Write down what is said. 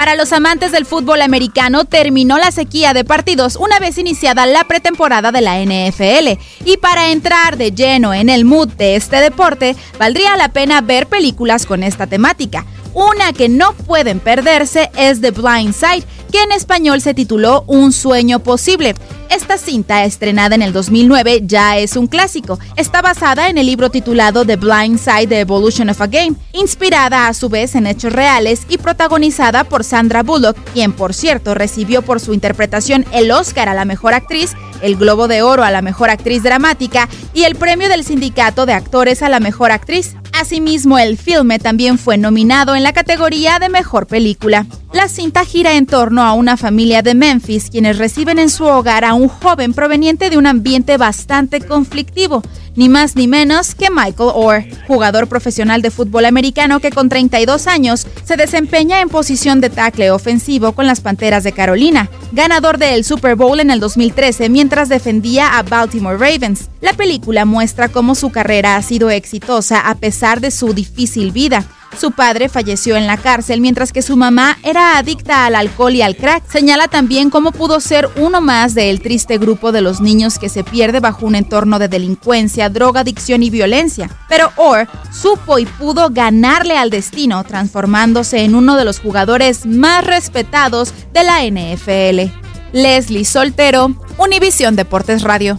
Para los amantes del fútbol americano, terminó la sequía de partidos una vez iniciada la pretemporada de la NFL. Y para entrar de lleno en el mood de este deporte, valdría la pena ver películas con esta temática. Una que no pueden perderse es The Blind Side, que en español se tituló Un sueño posible. Esta cinta, estrenada en el 2009, ya es un clásico. Está basada en el libro titulado The Blind Side: The Evolution of a Game, inspirada a su vez en hechos reales y protagonizada por Sandra Bullock, quien por cierto recibió por su interpretación el Oscar a la mejor actriz, el Globo de Oro a la mejor actriz dramática y el premio del Sindicato de Actores a la mejor actriz. Asimismo, el filme también fue nominado en la categoría de mejor película. La cinta gira en torno a una familia de Memphis quienes reciben en su hogar a un joven proveniente de un ambiente bastante conflictivo, ni más ni menos que Michael Orr, jugador profesional de fútbol americano que con 32 años se desempeña en posición de tackle ofensivo con las Panteras de Carolina, ganador del Super Bowl en el 2013 mientras defendía a Baltimore Ravens. La película muestra cómo su carrera ha sido exitosa a pesar de su difícil vida. Su padre falleció en la cárcel mientras que su mamá era adicta al alcohol y al crack. Señala también cómo pudo ser uno más del triste grupo de los niños que se pierde bajo un entorno de delincuencia, droga, adicción y violencia. Pero Orr supo y pudo ganarle al destino, transformándose en uno de los jugadores más respetados de la NFL. Leslie Soltero, Univisión Deportes Radio.